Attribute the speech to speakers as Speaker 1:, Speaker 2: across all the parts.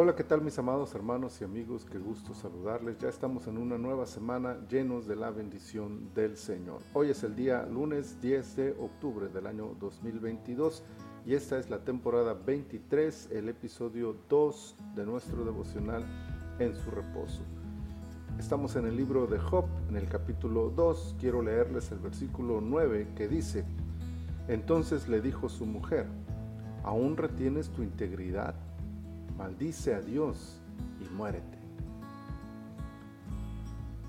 Speaker 1: Hola, ¿qué tal mis amados hermanos y amigos? Qué gusto saludarles. Ya estamos en una nueva semana llenos de la bendición del Señor. Hoy es el día lunes 10 de octubre del año 2022 y esta es la temporada 23, el episodio 2 de nuestro devocional en su reposo. Estamos en el libro de Job, en el capítulo 2. Quiero leerles el versículo 9 que dice, Entonces le dijo su mujer, ¿aún retienes tu integridad? Maldice a Dios y muérete.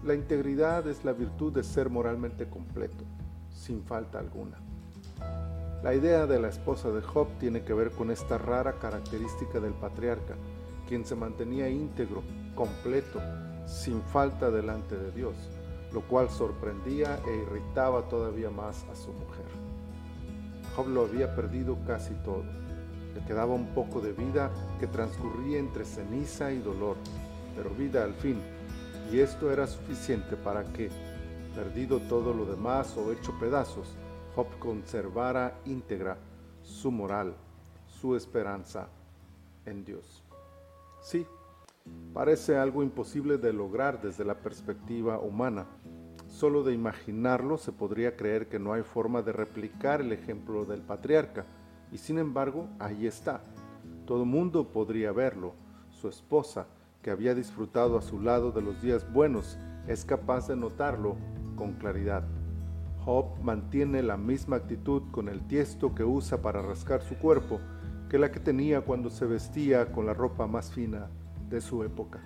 Speaker 1: La integridad es la virtud de ser moralmente completo, sin falta alguna. La idea de la esposa de Job tiene que ver con esta rara característica del patriarca, quien se mantenía íntegro, completo, sin falta delante de Dios, lo cual sorprendía e irritaba todavía más a su mujer. Job lo había perdido casi todo le quedaba un poco de vida que transcurría entre ceniza y dolor, pero vida al fin, y esto era suficiente para que, perdido todo lo demás o hecho pedazos, Job conservara íntegra su moral, su esperanza en Dios. Sí, parece algo imposible de lograr desde la perspectiva humana. Solo de imaginarlo se podría creer que no hay forma de replicar el ejemplo del patriarca y sin embargo, ahí está. Todo mundo podría verlo. Su esposa, que había disfrutado a su lado de los días buenos, es capaz de notarlo con claridad. Job mantiene la misma actitud con el tiesto que usa para rascar su cuerpo que la que tenía cuando se vestía con la ropa más fina de su época.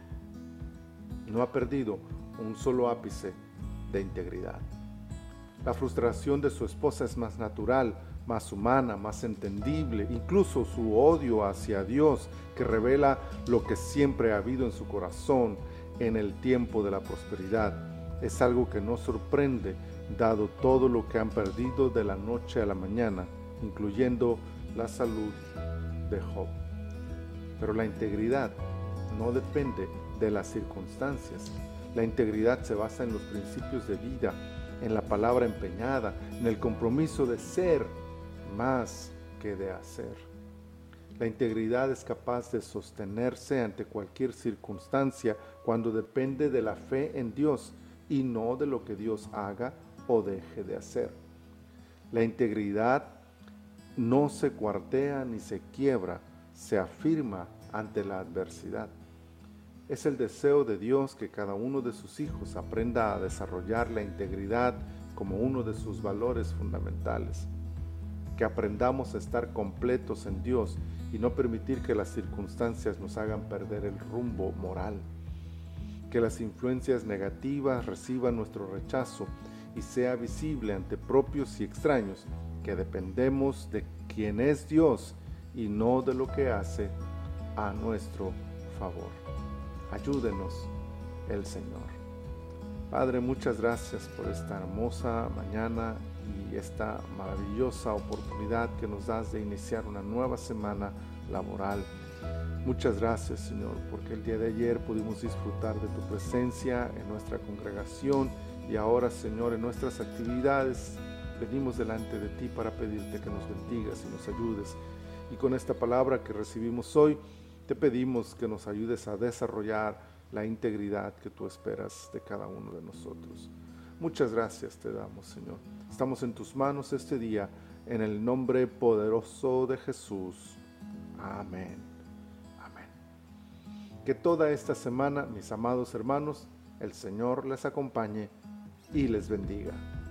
Speaker 1: No ha perdido un solo ápice de integridad. La frustración de su esposa es más natural, más humana, más entendible, incluso su odio hacia Dios que revela lo que siempre ha habido en su corazón en el tiempo de la prosperidad. Es algo que no sorprende dado todo lo que han perdido de la noche a la mañana, incluyendo la salud de Job. Pero la integridad no depende de las circunstancias. La integridad se basa en los principios de vida, en la palabra empeñada, en el compromiso de ser más que de hacer. La integridad es capaz de sostenerse ante cualquier circunstancia cuando depende de la fe en Dios y no de lo que Dios haga o deje de hacer. La integridad no se cuartea ni se quiebra, se afirma ante la adversidad. Es el deseo de Dios que cada uno de sus hijos aprenda a desarrollar la integridad como uno de sus valores fundamentales que aprendamos a estar completos en Dios y no permitir que las circunstancias nos hagan perder el rumbo moral. Que las influencias negativas reciban nuestro rechazo y sea visible ante propios y extraños que dependemos de quien es Dios y no de lo que hace a nuestro favor. Ayúdenos el Señor. Padre, muchas gracias por esta hermosa mañana y esta maravillosa oportunidad que nos das de iniciar una nueva semana laboral. Muchas gracias Señor, porque el día de ayer pudimos disfrutar de tu presencia en nuestra congregación y ahora Señor en nuestras actividades venimos delante de ti para pedirte que nos bendigas y nos ayudes. Y con esta palabra que recibimos hoy, te pedimos que nos ayudes a desarrollar la integridad que tú esperas de cada uno de nosotros. Muchas gracias te damos, Señor. Estamos en tus manos este día, en el nombre poderoso de Jesús. Amén. Amén. Que toda esta semana, mis amados hermanos, el Señor les acompañe y les bendiga.